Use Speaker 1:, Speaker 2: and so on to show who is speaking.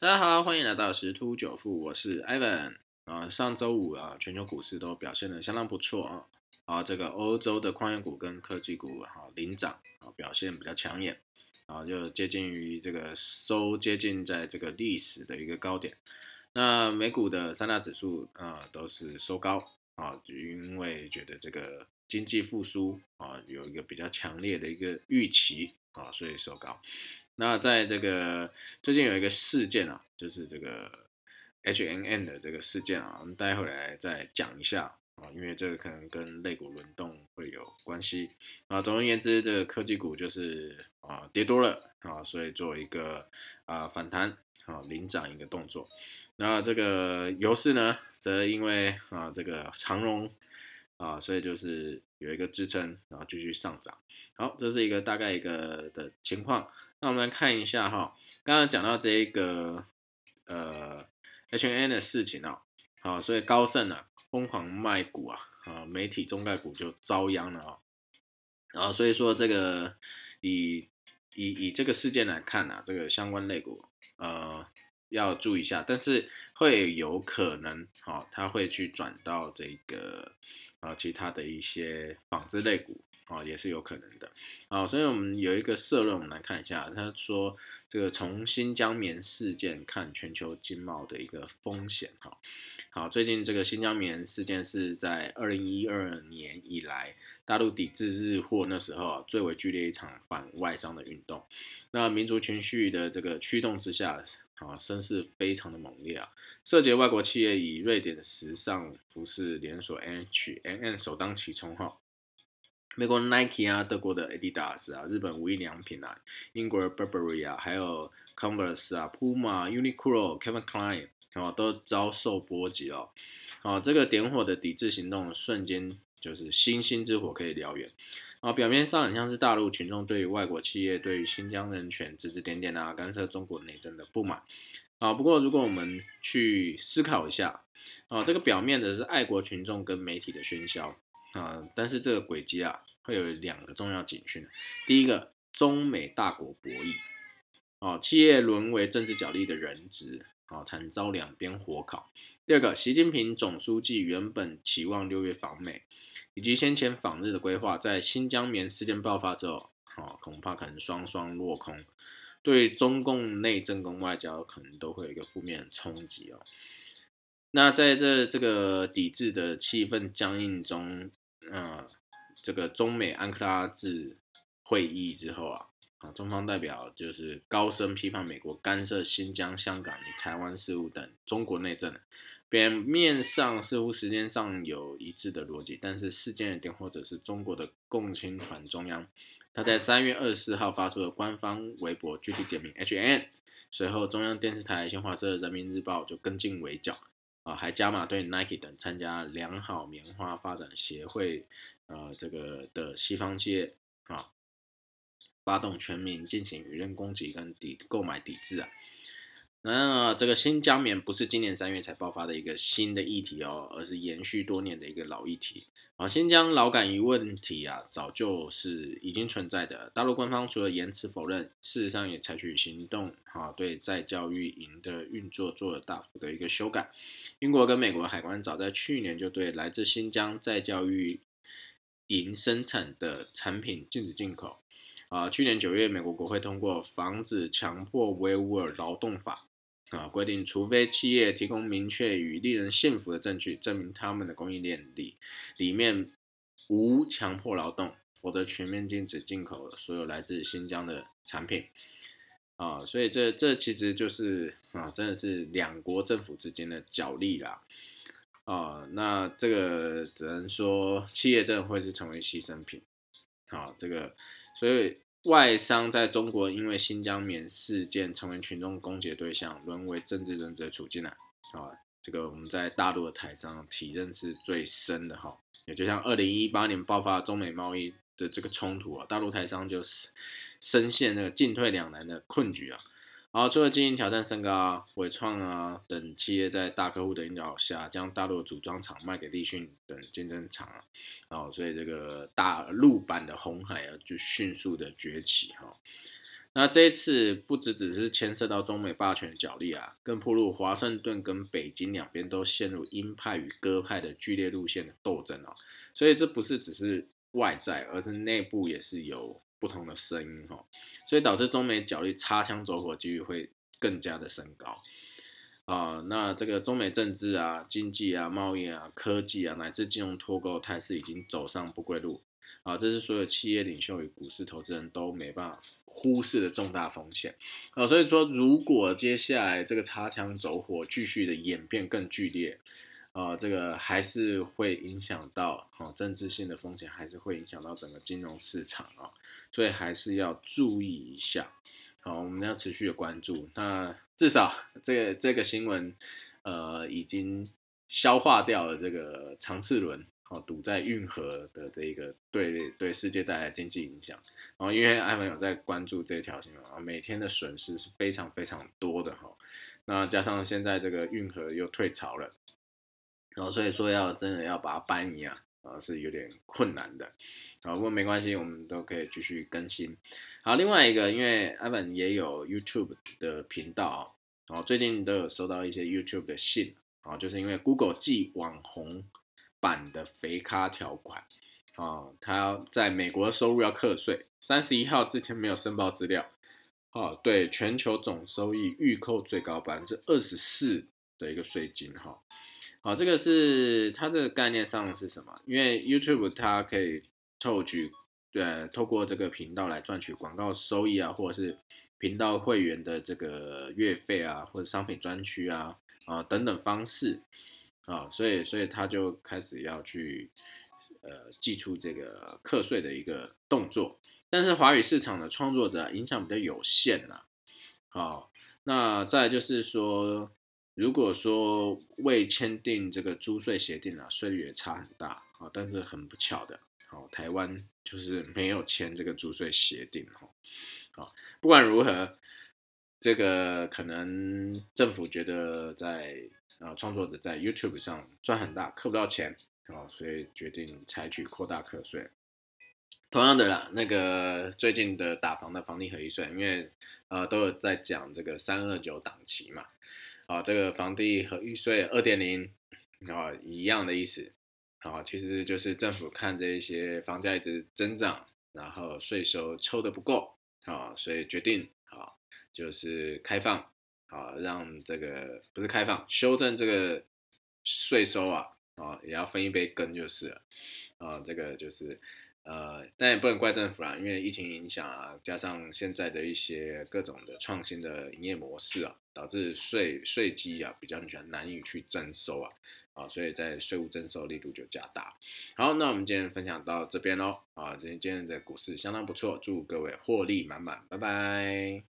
Speaker 1: 大家好，欢迎来到十突九富，我是 Ivan 啊。上周五啊，全球股市都表现的相当不错啊。啊，这个欧洲的矿业股跟科技股哈领涨啊，表现比较抢眼啊，就接近于这个收接近在这个历史的一个高点。那美股的三大指数啊都是收高啊，因为觉得这个经济复苏啊有一个比较强烈的一个预期啊，所以收高。那在这个最近有一个事件啊，就是这个 H N N 的这个事件啊，我们待会来再讲一下啊，因为这个可能跟类股轮动会有关系啊。总而言之，这个科技股就是啊跌多了啊，所以做一个啊反弹啊领涨一个动作。那这个油市呢，则因为啊这个长荣啊，所以就是有一个支撑，然后继续上涨。好，这是一个大概一个的情况。那我们来看一下哈，刚刚讲到这一个呃 H N 的事情啊，好，所以高盛啊疯狂卖股啊，啊，媒体中概股就遭殃了啊，然后所以说这个以以以这个事件来看呢，这个相关类股呃要注意一下，但是会有可能哈，它会去转到这个啊其他的一些纺织类股。啊，也是有可能的，啊，所以我们有一个社论，我们来看一下，他说这个从新疆棉事件看全球经贸的一个风险，哈，好，最近这个新疆棉事件是在二零一二年以来大陆抵制日货那时候啊最为剧烈一场反外商的运动，那民族情绪的这个驱动之下，啊，声势非常的猛烈啊，涉及外国企业以瑞典的时尚服饰连锁 H&M 首当其冲，哈。美国 Nike 啊，德国的 Adidas 啊，日本无印良品啊，英国 Burberry 啊，还有 Converse 啊，Puma、Uniqlo、Kevin Klein 啊，都遭受波及哦。啊，这个点火的抵制行动瞬间就是星星之火可以燎原。啊，表面上很像是大陆群众对于外国企业对于新疆人权指指点点啊，干涉中国内政的不满。啊，不过如果我们去思考一下，啊，这个表面的是爱国群众跟媒体的喧嚣。啊，但是这个轨迹啊，会有两个重要警讯。第一个，中美大国博弈，啊，企业沦为政治角力的人质，啊，惨遭两边火烤。第二个，习近平总书记原本期望六月访美，以及先前访日的规划，在新疆棉事件爆发之后，啊，恐怕可能双双落空，对中共内政跟外交可能都会有一个负面冲击哦。那在这这个抵制的气氛僵硬中。嗯，这个中美安克拉治会议之后啊，啊，中方代表就是高声批判美国干涉新疆、香港台湾事务等中国内政。表面上似乎时间上有一致的逻辑，但是事件的点或者是中国的共青团中央。他在三月二十四号发出的官方微博，具体点名 H N。随后，中央电视台、新华社、人民日报就跟进围剿。还加码对 Nike 等参加良好棉花发展协会，呃，这个的西方企业啊，发动全民进行舆论攻击跟抵购买抵制啊。那这个新疆棉不是今年三月才爆发的一个新的议题哦，而是延续多年的一个老议题。啊，新疆劳改一问题啊，早就是已经存在的。大陆官方除了言辞否认，事实上也采取行动，哈，对在教育营的运作做了大幅的一个修改。英国跟美国海关早在去年就对来自新疆在教育营生产的产品禁止进口。啊，去年九月，美国国会通过《防止强迫维吾尔劳动法》。啊，规定，除非企业提供明确与令人信服的证据，证明他们的供应链里里面无强迫劳动，否则全面禁止进口所有来自新疆的产品。啊，所以这这其实就是啊，真的是两国政府之间的角力啦。啊，那这个只能说企业真的会是成为牺牲品。好，这个所以。外商在中国因为新疆棉事件成为群众攻击的对象，沦为政治人质处境了啊！这个我们在大陆的台商体认是最深的哈。也就像二零一八年爆发中美贸易的这个冲突啊，大陆台商就是深陷那个进退两难的困局啊。好，除了经营挑战升高啊，伟创啊等企业在大客户的引导下，将大陆组装厂卖给立讯等竞争厂啊，哦，所以这个大陆版的红海啊就迅速的崛起哈。那这一次不只只是牵涉到中美霸权角力啊，更铺入华盛顿跟北京两边都陷入鹰派与鸽派的剧烈路线的斗争哦。所以这不是只是外在，而是内部也是有不同的声音哈。所以导致中美角力擦枪走火几率会更加的升高啊。那这个中美政治啊、经济啊、贸易啊、科技啊，乃至金融脱钩态势已经走上不归路啊。这是所有企业领袖与股市投资人都没办法。忽视的重大风险啊，所以说如果接下来这个擦枪走火继续的演变更剧烈啊，这个还是会影响到啊政治性的风险，还是会影响到整个金融市场啊，所以还是要注意一下。好，我们要持续的关注。那至少这个这个新闻呃已经消化掉了这个长次轮。哦，堵在运河的这个对对世界带来经济影响，然后因为艾文有在关注这条新闻啊，每天的损失是非常非常多的哈，那加上现在这个运河又退潮了，然后所以说要真的要把它搬移啊，啊是有点困难的，啊不过没关系，我们都可以继续更新。好，另外一个，因为艾文也有 YouTube 的频道啊，然后最近都有收到一些 YouTube 的信啊，就是因为 Google 寄网红。版的肥咖条款啊，他在美国的收入要课税，三十一号之前没有申报资料，哦，对全球总收益预扣最高百分之二十四的一个税金哈，好，这个是它这个概念上是什么？因为 YouTube 它可以凑取，对，透过这个频道来赚取广告收益啊，或者是频道会员的这个月费啊，或者商品专区啊，啊等等方式。啊，所以所以他就开始要去，呃，寄出这个课税的一个动作，但是华语市场的创作者影响比较有限呐。好，那再就是说，如果说未签订这个租税协定啊，税率也差很大啊。但是很不巧的，好，台湾就是没有签这个租税协定哈。好，不管如何，这个可能政府觉得在。啊，创作者在 YouTube 上赚很大，扣不到钱啊，所以决定采取扩大课税。同样的啦，那个最近的打房的房地合一税，因为呃都有在讲这个三二九档期嘛，啊，这个房地和预税二点零啊一样的意思啊，其实就是政府看这一些房价一直增长，然后税收抽的不够啊，所以决定啊就是开放。啊，让这个不是开放修正这个税收啊，啊，也要分一杯羹就是了，啊，这个就是呃，但也不能怪政府啦，因为疫情影响啊，加上现在的一些各种的创新的营业模式啊，导致税税基啊比较难以去征收啊，啊，所以在税务征收力度就加大。好，那我们今天分享到这边喽，啊，今天今天的股市相当不错，祝各位获利满满，拜拜。